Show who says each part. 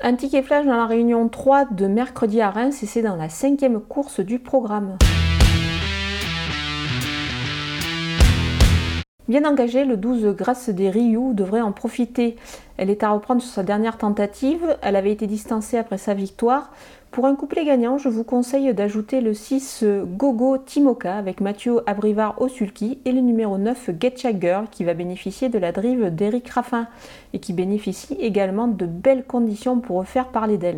Speaker 1: Un ticket flash dans la réunion 3 de mercredi à Reims et c'est dans la cinquième course du programme. Bien engagée, le 12 Grâce des Rioux devrait en profiter. Elle est à reprendre sur sa dernière tentative. Elle avait été distancée après sa victoire. Pour un couplet gagnant, je vous conseille d'ajouter le 6 Gogo Timoka avec Mathieu Abrivard au sulky et le numéro 9 Getcha Girl qui va bénéficier de la drive d'Eric Raffin et qui bénéficie également de belles conditions pour refaire parler d'elle.